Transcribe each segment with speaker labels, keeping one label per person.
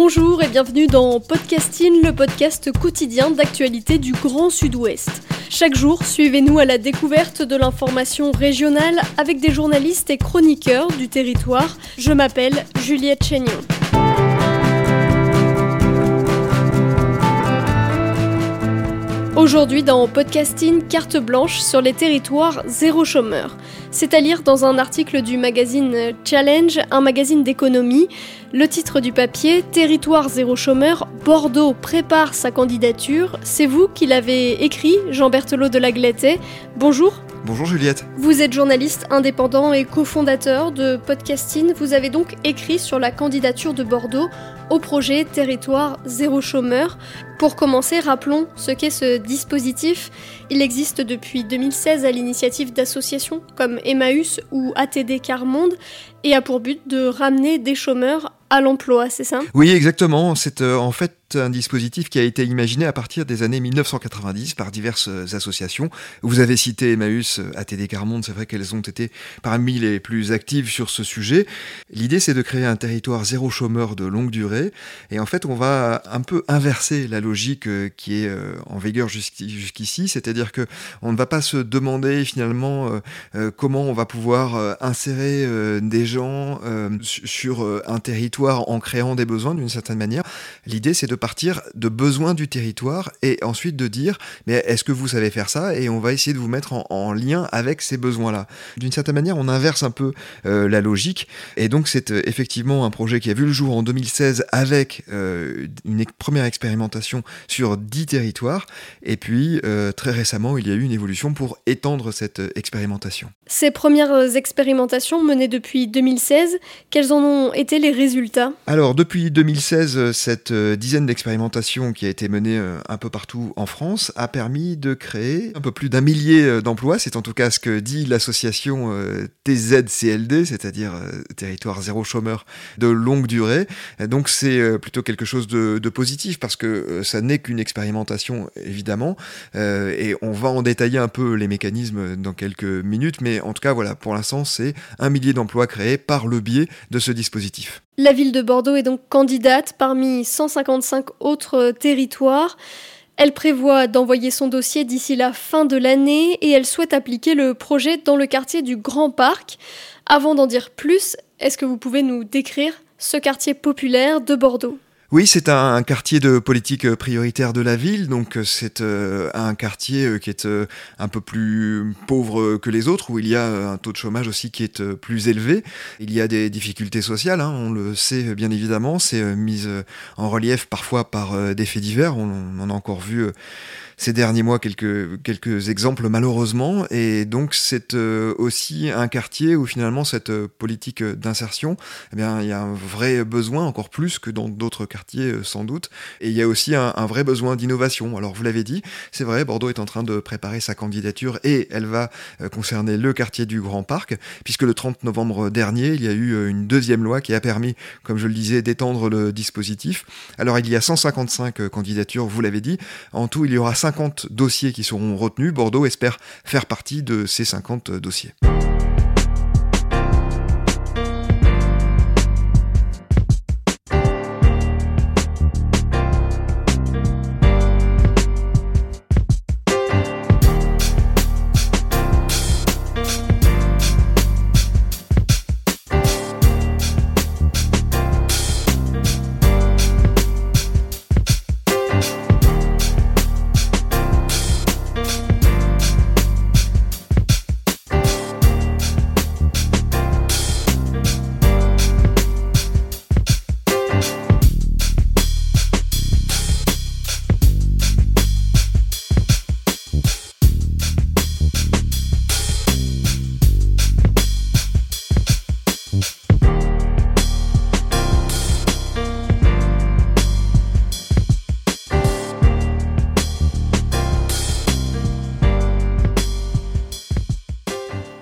Speaker 1: Bonjour et bienvenue dans Podcasting, le podcast quotidien d'actualité du Grand Sud-Ouest. Chaque jour, suivez-nous à la découverte de l'information régionale avec des journalistes et chroniqueurs du territoire. Je m'appelle Juliette Chénion. Aujourd'hui dans Podcasting, carte blanche sur les territoires zéro chômeur. C'est à lire dans un article du magazine Challenge, un magazine d'économie. Le titre du papier, Territoire zéro chômeur, Bordeaux prépare sa candidature. C'est vous qui l'avez écrit, Jean Berthelot de la Glettet. Bonjour.
Speaker 2: Bonjour Juliette.
Speaker 1: Vous êtes journaliste indépendant et cofondateur de Podcasting. Vous avez donc écrit sur la candidature de Bordeaux au projet Territoire zéro chômeur. Pour commencer, rappelons ce qu'est ce dispositif. Il existe depuis 2016 à l'initiative d'associations comme Emmaüs ou ATD Carmonde et a pour but de ramener des chômeurs à l'emploi, c'est ça?
Speaker 2: Oui, exactement. C'est euh, en fait un dispositif qui a été imaginé à partir des années 1990 par diverses euh, associations. Vous avez cité Emmaüs, euh, ATD Carmonde, c'est vrai qu'elles ont été parmi les plus actives sur ce sujet. L'idée, c'est de créer un territoire zéro chômeur de longue durée. Et en fait, on va un peu inverser la logique qui est en vigueur jusqu'ici, c'est-à-dire que on ne va pas se demander finalement comment on va pouvoir insérer des gens sur un territoire en créant des besoins d'une certaine manière. L'idée, c'est de partir de besoins du territoire et ensuite de dire, mais est-ce que vous savez faire ça? Et on va essayer de vous mettre en, lien avec ces besoins-là. D'une certaine manière, on inverse un peu euh, la logique. Et donc, c'est euh, effectivement un projet qui a vu le jour en 2016 avec euh, une première expérimentation sur 10 territoires. Et puis, très récemment, il y a eu une évolution pour étendre cette expérimentation.
Speaker 1: Ces premières expérimentations menées depuis 2016, quels en ont été les résultats?
Speaker 2: Alors, depuis 2016, euh, cette euh, dizaine d'expérimentations qui a été menée euh, un peu partout en France a permis de créer un peu plus d'un millier d'emplois. C'est en tout cas ce que dit l'association TZCLD, c'est-à-dire Territoire Zéro Chômeur de longue durée. Donc, c'est plutôt quelque chose de, positif parce que ça n'est qu'une expérimentation, évidemment. et on va en détailler un peu les mécanismes dans quelques minutes. Mais en tout cas, voilà, pour l'instant, c'est un millier d'emplois créés par le biais de ce dispositif.
Speaker 1: La ville de Bordeaux est donc candidate parmi 155 autres territoires. Elle prévoit d'envoyer son dossier d'ici la fin de l'année et elle souhaite appliquer le projet dans le quartier du Grand Parc. Avant d'en dire plus, est-ce que vous pouvez nous décrire ce quartier populaire de Bordeaux?
Speaker 2: Oui, c'est un, quartier de politique euh, prioritaire de la ville, donc euh, c'est euh, un quartier qui est un peu plus pauvre que les autres, où il y a un taux de chômage aussi qui est plus élevé. Il y a des difficultés sociales, hein, on le sait bien évidemment, c'est mis en relief parfois par des faits divers, on, on en a encore vu ces derniers mois quelques, quelques exemples malheureusement. Et donc c'est euh, aussi un quartier où finalement cette euh, politique d'insertion, eh bien, il y a un vrai besoin, encore plus que dans d'autres quartiers euh, sans doute. Et il y a aussi un, un vrai besoin d'innovation. Alors vous l'avez dit, c'est vrai, Bordeaux est en train de préparer sa candidature et elle va concerner le quartier du Grand Parc, puisque le 30 novembre dernier, il y a eu une deuxième loi qui a permis, comme je le disais, d'étendre le dispositif. Alors il y a 155 candidatures, vous l'avez dit. En tout, il y aura 5 50 dossiers qui seront retenus. Bordeaux espère faire partie de ces 50 dossiers.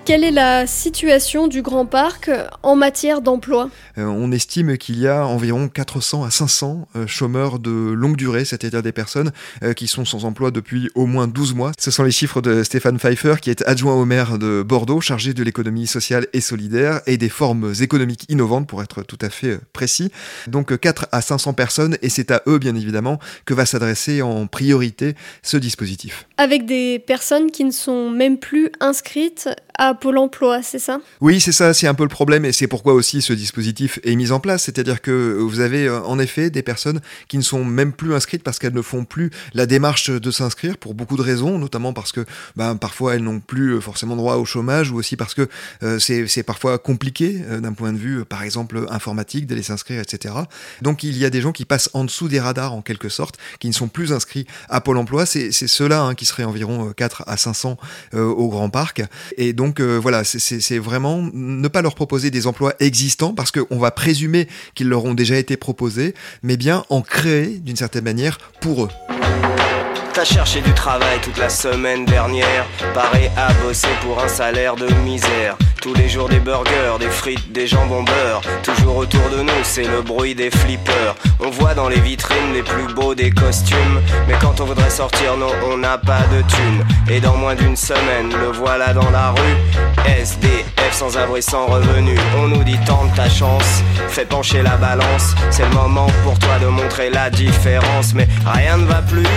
Speaker 1: Quelle est la situation du Grand Parc en matière d'emploi
Speaker 2: euh, On estime qu'il y a environ 400 à 500 euh, chômeurs de longue durée, c'est-à-dire des personnes euh, qui sont sans emploi depuis au moins 12 mois. Ce sont les chiffres de Stéphane Pfeiffer, qui est adjoint au maire de Bordeaux, chargé de l'économie sociale et solidaire et des formes économiques innovantes, pour être tout à fait précis. Donc 4 à 500 personnes, et c'est à eux, bien évidemment, que va s'adresser en priorité ce dispositif.
Speaker 1: Avec des personnes qui ne sont même plus inscrites à Pôle emploi, c'est ça?
Speaker 2: Oui, c'est ça, c'est un peu le problème et c'est pourquoi aussi ce dispositif est mis en place. C'est-à-dire que vous avez euh, en effet des personnes qui ne sont même plus inscrites parce qu'elles ne font plus la démarche de s'inscrire pour beaucoup de raisons, notamment parce que ben, parfois elles n'ont plus euh, forcément droit au chômage ou aussi parce que euh, c'est parfois compliqué d'un point de vue, par exemple, informatique, d'aller s'inscrire, etc. Donc il y a des gens qui passent en dessous des radars en quelque sorte, qui ne sont plus inscrits à Pôle emploi. C'est ceux-là hein, qui seraient environ 4 à 500 au Grand Parc. Et donc euh, voilà, c'est vraiment ne pas leur proposer des emplois existants parce qu'on va présumer qu'ils leur ont déjà été proposés, mais bien en créer d'une certaine manière pour eux.
Speaker 3: T'as cherché du travail toute la semaine dernière, paré à bosser pour un salaire de misère. Tous les jours des burgers, des frites, des jambons beurre. Toujours autour de nous, c'est le bruit des flippers. On voit dans les vitrines les plus beaux des costumes. Mais quand on voudrait sortir, non, on n'a pas de thunes. Et dans moins d'une semaine, le voilà dans la rue. Sans abri, sans revenu. On nous dit tente ta chance, fais pencher la balance. C'est le moment pour toi de montrer la différence. Mais rien ne va plus,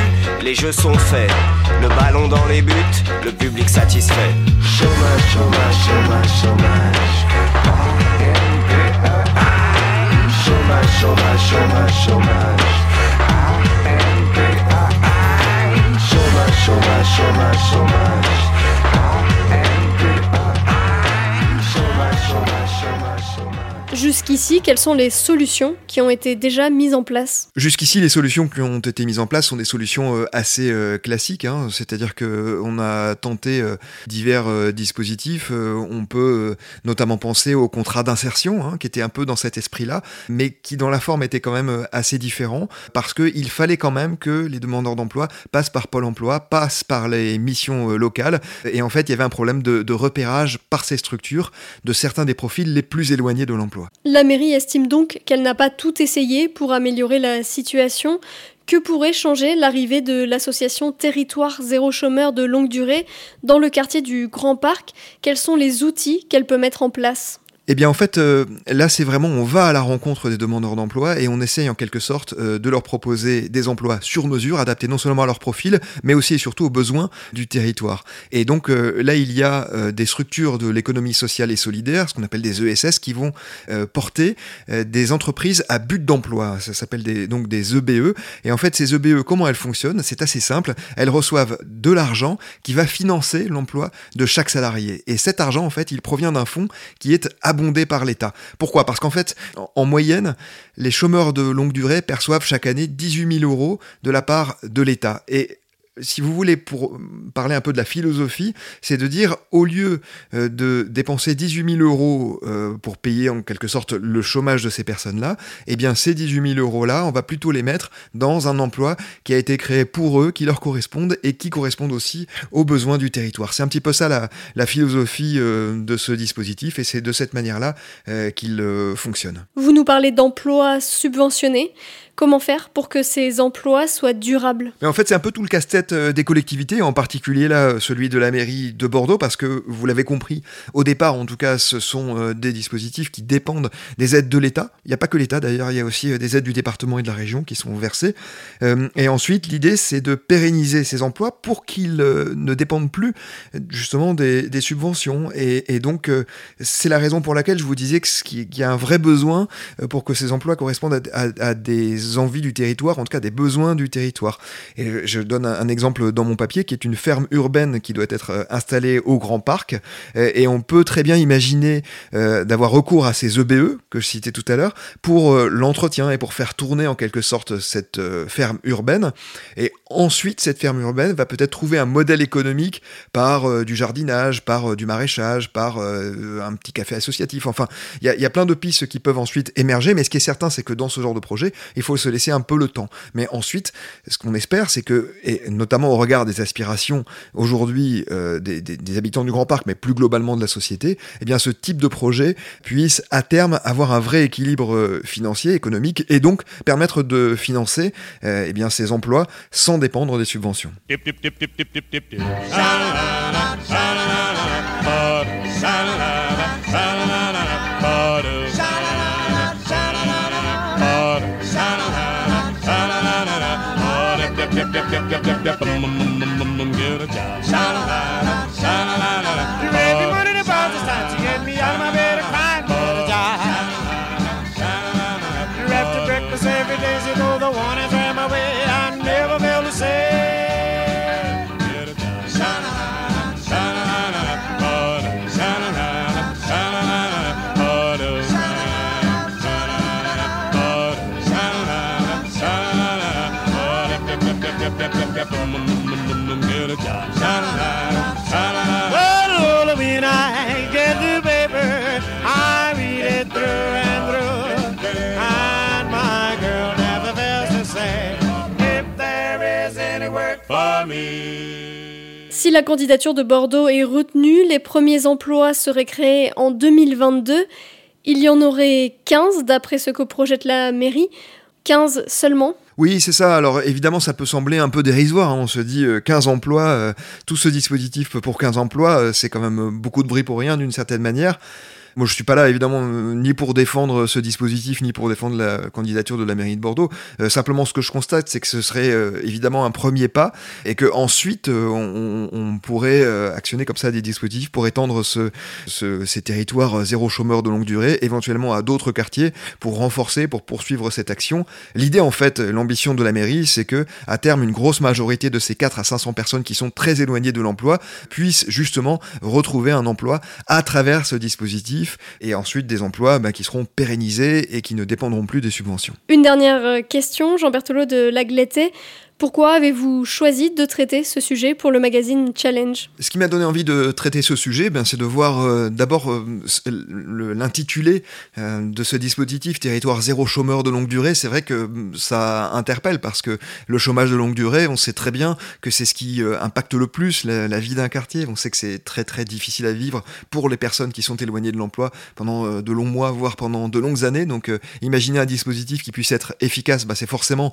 Speaker 3: les jeux sont faits. Le ballon dans les buts, le public satisfait. Chômage, chômage, chômage, chômage. Chômage, chômage, chômage, chômage. Chômage, chômage, chômage, chômage.
Speaker 1: Jusqu'ici, quelles sont les solutions qui ont été déjà mises en place
Speaker 2: Jusqu'ici, les solutions qui ont été mises en place sont des solutions euh, assez euh, classiques, hein. c'est-à-dire qu'on a tenté euh, divers dispositifs. on peut notamment penser au contrat d'insertion, hein, qui était un peu dans cet esprit-là, mais qui dans la forme était quand même assez différent, parce qu'il fallait quand même que les demandeurs d'emploi passent par Pôle Emploi, passent par les missions locales, et en fait, il y avait un problème de repérage par ces structures de certains des profils les plus éloignés de l'emploi.
Speaker 1: La mairie estime donc qu'elle n'a pas tout essayé pour améliorer la situation. Que pourrait changer l'arrivée de l'association Territoire Zéro Chômeur de longue durée dans le quartier du Grand Parc? Quels sont les outils qu'elle peut mettre en place?
Speaker 2: Eh bien en fait, euh, là c'est vraiment, on va à la rencontre des demandeurs d'emploi et on essaye en quelque sorte euh, de leur proposer des emplois sur mesure, adaptés non seulement à leur profil, mais aussi et surtout aux besoins du territoire. Et donc euh, là il y a des structures de l'économie sociale et solidaire, ce qu'on appelle des ESS, qui vont porter des entreprises à but d'emploi. Ça s'appelle donc des EBE. Et en fait ces EBE, comment elles fonctionnent? C'est assez simple. Elles reçoivent de l'argent qui va financer l'emploi de chaque salarié. Et cet argent en fait, il provient d'un fonds qui est abondant par l'État. Pourquoi? Parce qu'en fait, en moyenne, les chômeurs de longue durée perçoivent chaque année 18 000 euros de la part de l'État. Et si vous voulez, parler un peu de la philosophie, c'est de dire, au lieu euh, de dépenser 18 000 euros euh, pour payer en quelque sorte le chômage de ces personnes-là, eh bien ces 18 000 euros-là, on va plutôt les mettre dans un emploi qui a été créé pour eux, qui leur correspondent et qui correspondent aussi aux besoins du territoire. C'est un petit peu ça la, philosophie euh, de ce dispositif et c'est de cette manière-là qu'il fonctionne.
Speaker 1: Vous nous parlez d'emplois subventionnés. Comment faire pour que ces emplois soient durables?
Speaker 2: Mais En fait, c'est un peu tout le casse-tête euh, des collectivités, en particulier là, celui de la mairie de Bordeaux, parce que vous l'avez compris, au départ, en tout cas, ce sont euh, des dispositifs qui dépendent des aides de l'État. Il n'y a pas que l'État, d'ailleurs, il y a aussi euh, des aides du département et de la région qui sont versées. et ensuite, l'idée, c'est de pérenniser ces emplois pour qu'ils ne dépendent plus justement des, subventions. Et, donc, c'est la raison pour laquelle je vous disais qu'il y a un vrai besoin pour que ces emplois correspondent à des envies du territoire, en tout cas des besoins du territoire. Et je donne un, exemple dans mon papier qui est une ferme urbaine qui doit être euh, installée au Grand Parc. Euh, et on peut très bien imaginer euh, d'avoir recours à ces EBE que je citais tout à l'heure pour l'entretien et pour faire tourner en quelque sorte cette ferme urbaine. Et ensuite, cette ferme urbaine va peut-être trouver un modèle économique par du jardinage, par du maraîchage, par un petit café associatif. Enfin, il y, y, a plein de pistes qui peuvent ensuite émerger. Mais ce qui est certain, c'est que dans ce genre de projet, il faut se laisser un peu le temps. Mais ensuite, ce qu'on espère, c'est que, et notamment au regard des aspirations aujourd'hui euh, des, des, habitants du Grand Parc, mais plus globalement de la société, eh bien ce type de projet puisse à terme avoir un vrai équilibre euh, financier, économique, et donc permettre de financer euh, eh bien, ces emplois sans dépendre des subventions. Yep, yep, bum, bum, bum, bum, bum, get a job. Shine a light, shine a light. You raised me money to about this time to get me out of my bed and crying for a job. You're after breakfast every day, you know the one is right
Speaker 1: Si la candidature de Bordeaux est retenue, les premiers emplois seraient créés en 2022. Il y en aurait 15 d'après ce que projette la mairie. 15 seulement
Speaker 2: oui, c'est ça. Alors évidemment, ça peut sembler un peu dérisoire. Hein. On se dit 15 euh, emplois, euh, tout ce dispositif pour 15 emplois, euh, c'est quand même beaucoup de bruit pour rien d'une certaine manière. Moi, je suis pas là, évidemment, ni pour défendre ce dispositif, ni pour défendre la candidature de la mairie de Bordeaux. Euh, simplement, ce que je constate, c'est que ce serait euh, évidemment un premier pas, et que ensuite, euh, on, pourrait actionner comme ça des dispositifs pour étendre ce, ces territoires zéro chômeur de longue durée, éventuellement à d'autres quartiers, pour renforcer, pour poursuivre cette action. L'idée, en fait, l'ambition de la mairie, c'est que à terme, une grosse majorité de ces 4 à 500 personnes qui sont très éloignées de l'emploi puissent justement retrouver un emploi à travers ce dispositif et ensuite des emplois bah, qui seront pérennisés et qui ne dépendront plus des subventions.
Speaker 1: Une dernière euh, question, Jean Berthelot de Lagleté. Pourquoi avez-vous choisi de traiter ce sujet pour le magazine Challenge?
Speaker 2: Ce qui m'a donné envie de traiter ce sujet, ben, c'est de voir euh, d'abord euh, l'intitulé euh, de ce dispositif Territoire zéro chômeur de longue durée. C'est vrai que ça interpelle parce que le chômage de longue durée, on sait très bien que c'est ce qui impacte le plus la, vie d'un quartier. On sait que c'est très très difficile à vivre pour les personnes qui sont éloignées de l'emploi pendant de longs mois, voire pendant de longues années. Donc imaginez un dispositif qui puisse être efficace, bah, c'est forcément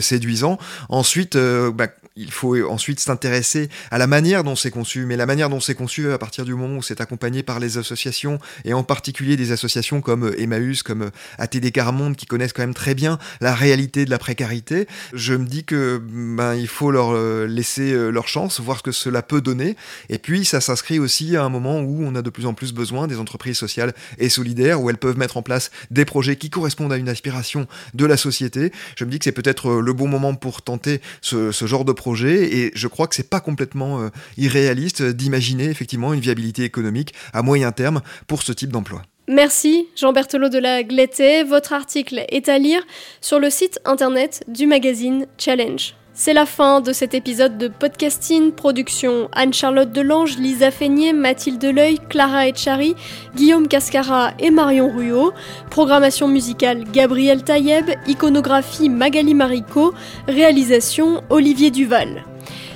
Speaker 2: séduisant. Ensuite, euh, bah, il faut ensuite s'intéresser à la manière dont c'est conçu, mais la manière dont c'est conçu à partir du moment où c'est accompagné par les associations, et en particulier des associations comme euh, Emmaüs, comme euh, ATD Carmonde, qui connaissent quand même très bien la réalité de la précarité, je me dis que ben, il faut leur laisser leur chance, voir ce que cela peut donner, et puis ça s'inscrit aussi à un moment où on a de plus en plus besoin des entreprises sociales et solidaires, où elles peuvent mettre en place des projets qui correspondent à une aspiration de la société. Je me dis que c'est peut-être le bon moment pour tenter ce, genre de projet et je crois que c'est pas complètement euh, irréaliste d'imaginer effectivement une viabilité économique à moyen terme pour ce type d'emploi.
Speaker 1: Merci Jean Berthelot de la Glété. Votre article est à lire sur le site internet du magazine Challenge. C'est la fin de cet épisode de podcasting. Production Anne-Charlotte Delange, Lisa Feignet, Mathilde Leuil, Clara Etchari, Guillaume Cascara et Marion Ruot. Programmation musicale Gabriel Taïeb. Iconographie Magali Marico. Réalisation Olivier Duval.